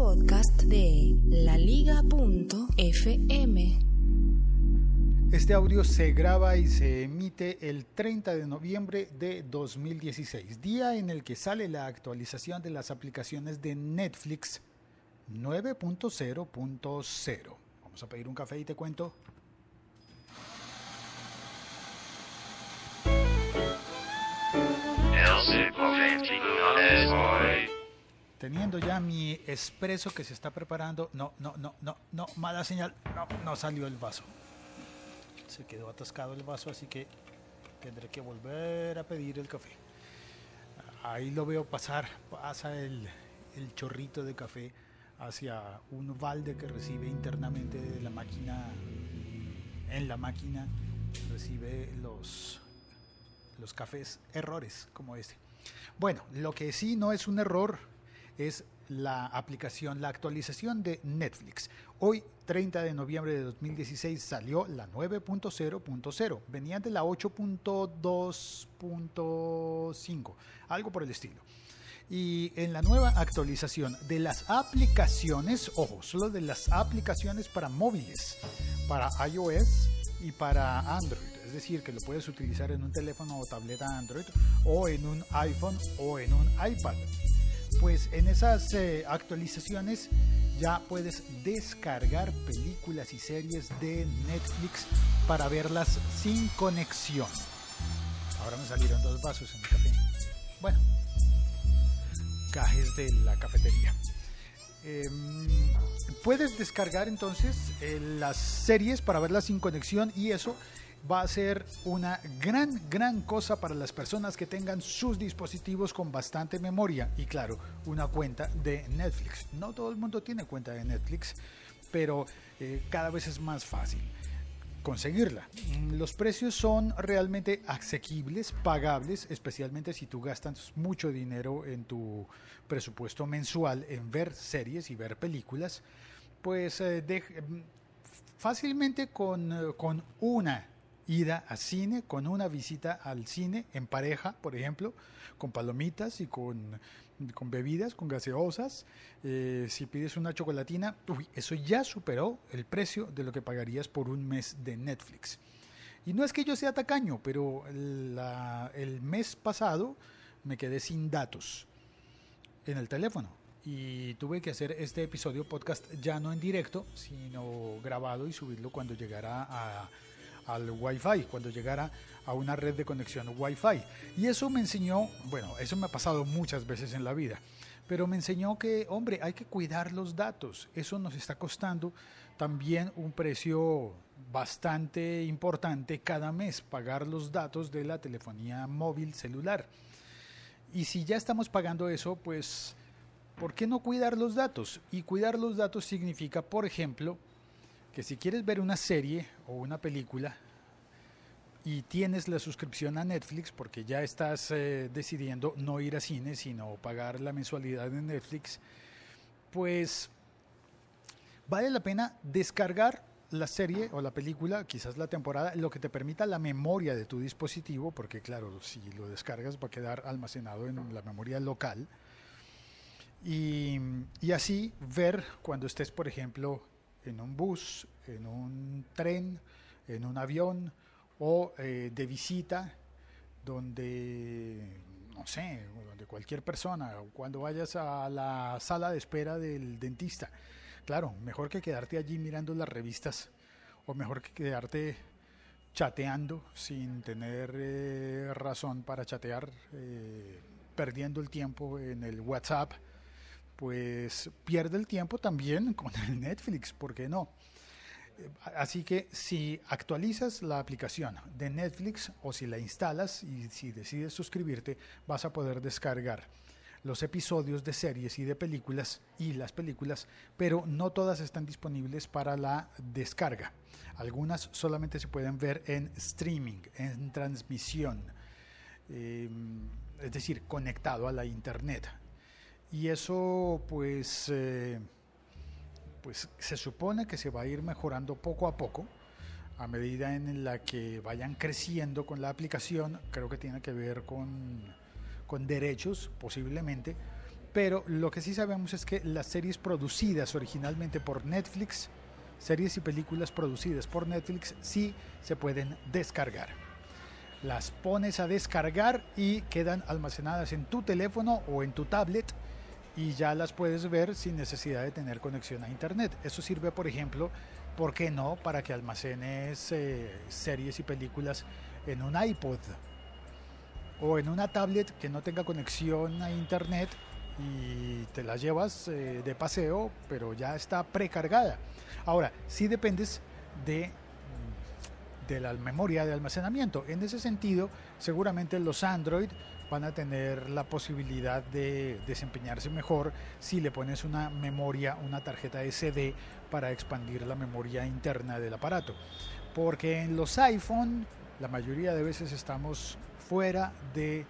podcast de laliga.fm. Este audio se graba y se emite el 30 de noviembre de 2016, día en el que sale la actualización de las aplicaciones de Netflix 9.0.0. Vamos a pedir un café y te cuento. Teniendo ya mi espresso que se está preparando. No, no, no, no, no, mala señal. No, no salió el vaso. Se quedó atascado el vaso, así que tendré que volver a pedir el café. Ahí lo veo pasar, pasa el, el chorrito de café hacia un balde que recibe internamente de la máquina, en la máquina recibe los, los cafés errores como este. Bueno, lo que sí no es un error es la aplicación, la actualización de Netflix. Hoy, 30 de noviembre de 2016, salió la 9.0.0. Venía de la 8.2.5, algo por el estilo. Y en la nueva actualización de las aplicaciones, ojo, solo de las aplicaciones para móviles, para iOS y para Android. Es decir, que lo puedes utilizar en un teléfono o tableta Android o en un iPhone o en un iPad. Pues en esas eh, actualizaciones ya puedes descargar películas y series de Netflix para verlas sin conexión. Ahora me salieron dos vasos en el café. Bueno, cajes de la cafetería. Em, puedes descargar entonces eh, las series para verlas sin conexión y eso va a ser una gran, gran cosa para las personas que tengan sus dispositivos con bastante memoria y claro, una cuenta de Netflix. No todo el mundo tiene cuenta de Netflix, pero eh, cada vez es más fácil conseguirla. Mm, los precios son realmente asequibles, pagables, especialmente si tú gastas mucho dinero en tu presupuesto mensual en ver series y ver películas, pues eh, mm, fácilmente con, eh, con una ida a cine, con una visita al cine en pareja, por ejemplo, con palomitas y con, con bebidas, con gaseosas. Eh, si pides una chocolatina, uy, eso ya superó el precio de lo que pagarías por un mes de Netflix. Y no es que yo sea tacaño, pero el mes pasado me quedé sin datos en el teléfono y tuve que hacer este episodio podcast ya no en directo, sino grabado y subirlo cuando llegara a al Wi-Fi, cuando llegara a una red de conexión Wi-Fi. Y eso me enseñó, bueno, eso me ha pasado muchas veces en la vida, pero me enseñó que, hombre, hay que cuidar los datos. Eso nos está costando también un precio bastante importante cada mes, pagar los datos de la telefonía móvil celular. Y si ya estamos pagando eso, pues, ¿por qué no cuidar los datos? Y cuidar los datos significa, por ejemplo, que si quieres ver una serie o una película y tienes la suscripción a Netflix porque ya estás eh, decidiendo no ir a cine sino pagar la mensualidad de Netflix, pues vale la pena descargar la serie o la película, quizás la temporada, lo que te permita la memoria de tu dispositivo, porque claro, si lo descargas va a quedar almacenado en la memoria local. Y, y así ver cuando estés, por ejemplo, en un bus, en un tren, en un avión o eh, de visita, donde, no sé, donde cualquier persona, cuando vayas a la sala de espera del dentista. Claro, mejor que quedarte allí mirando las revistas o mejor que quedarte chateando sin tener eh, razón para chatear, eh, perdiendo el tiempo en el WhatsApp pues pierde el tiempo también con el Netflix, ¿por qué no? Así que si actualizas la aplicación de Netflix o si la instalas y si decides suscribirte, vas a poder descargar los episodios de series y de películas y las películas, pero no todas están disponibles para la descarga. Algunas solamente se pueden ver en streaming, en transmisión, eh, es decir, conectado a la internet. Y eso pues, eh, pues se supone que se va a ir mejorando poco a poco a medida en la que vayan creciendo con la aplicación. Creo que tiene que ver con, con derechos posiblemente, Pero lo que sí sabemos es que las series producidas originalmente por Netflix, series y películas producidas por Netflix, sí se pueden descargar. Las pones a descargar y quedan almacenadas en tu teléfono o en tu tablet y ya las puedes ver sin necesidad de tener conexión a internet. Eso sirve, por ejemplo, ¿por qué no? Para que almacenes eh, series y películas en un iPod o en una tablet que no tenga conexión a internet y te la llevas eh, de paseo, pero ya está precargada. Ahora, si dependes de, de la memoria de almacenamiento. En ese sentido, seguramente los Android van a tener la posibilidad de desempeñarse mejor si le pones una memoria, una tarjeta SD para expandir la memoria interna del aparato. Porque en los iPhone la mayoría de veces estamos fuera de,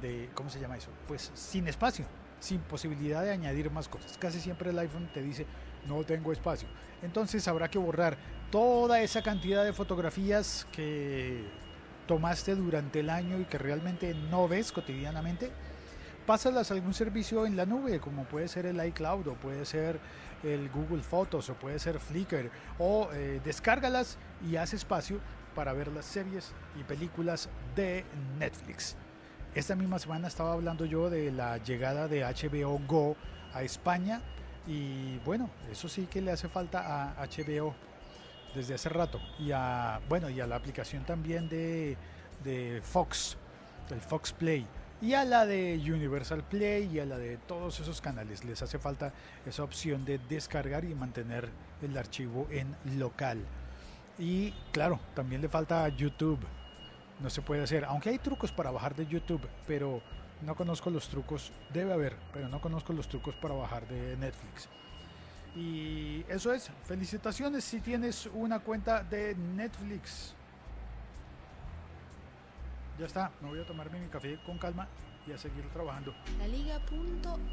de, ¿cómo se llama eso? Pues sin espacio, sin posibilidad de añadir más cosas. Casi siempre el iPhone te dice, no tengo espacio. Entonces habrá que borrar toda esa cantidad de fotografías que tomaste durante el año y que realmente no ves cotidianamente. Pásalas algún servicio en la nube, como puede ser el iCloud o puede ser el Google Fotos o puede ser Flickr, o eh, descárgalas y haz espacio para ver las series y películas de Netflix. Esta misma semana estaba hablando yo de la llegada de HBO Go a España y bueno, eso sí que le hace falta a HBO desde hace rato y a bueno y a la aplicación también de, de Fox, del Fox Play y a la de Universal Play y a la de todos esos canales les hace falta esa opción de descargar y mantener el archivo en local. Y claro, también le falta YouTube. No se puede hacer, aunque hay trucos para bajar de YouTube, pero no conozco los trucos. Debe haber, pero no conozco los trucos para bajar de Netflix. Y eso es, felicitaciones si tienes una cuenta de Netflix. Ya está, me voy a tomarme mi café con calma y a seguir trabajando. La Liga.fm.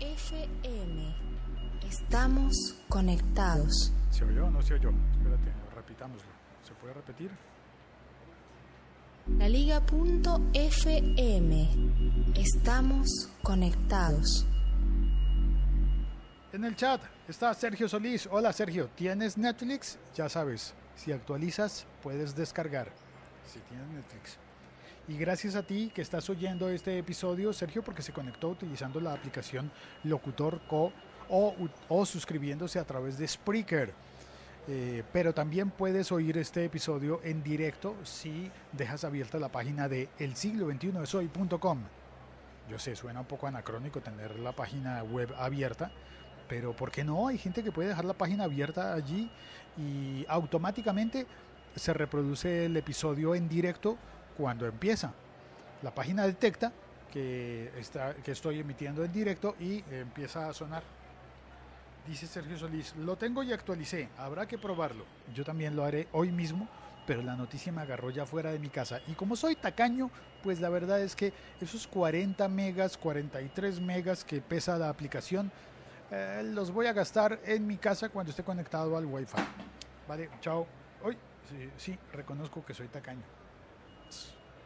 Estamos conectados. ¿Se oyó o no se oyó? Espérate, repitámoslo. ¿Se puede repetir? La Liga.fm. Estamos conectados. En el chat está Sergio Solís. Hola Sergio, ¿tienes Netflix? Ya sabes, si actualizas puedes descargar. Si tienes Netflix. Y gracias a ti que estás oyendo este episodio, Sergio, porque se conectó utilizando la aplicación Locutor Co o, o suscribiéndose a través de Spreaker. Eh, pero también puedes oír este episodio en directo si dejas abierta la página de el siglo 21 soy.com. Yo sé, suena un poco anacrónico tener la página web abierta, pero ¿por qué no? Hay gente que puede dejar la página abierta allí y automáticamente se reproduce el episodio en directo cuando empieza. La página detecta que, está, que estoy emitiendo en directo y empieza a sonar. Dice Sergio Solís, lo tengo y actualicé, habrá que probarlo. Yo también lo haré hoy mismo, pero la noticia me agarró ya fuera de mi casa. Y como soy tacaño, pues la verdad es que esos 40 megas, 43 megas que pesa la aplicación, eh, los voy a gastar en mi casa cuando esté conectado al wifi. Vale, chao. Hoy sí, sí, reconozco que soy tacaño.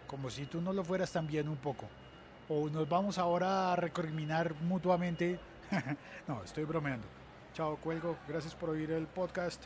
Como si tú no lo fueras también un poco. O nos vamos ahora a recriminar mutuamente. no, estoy bromeando. Chao, cuelgo. Gracias por oír el podcast.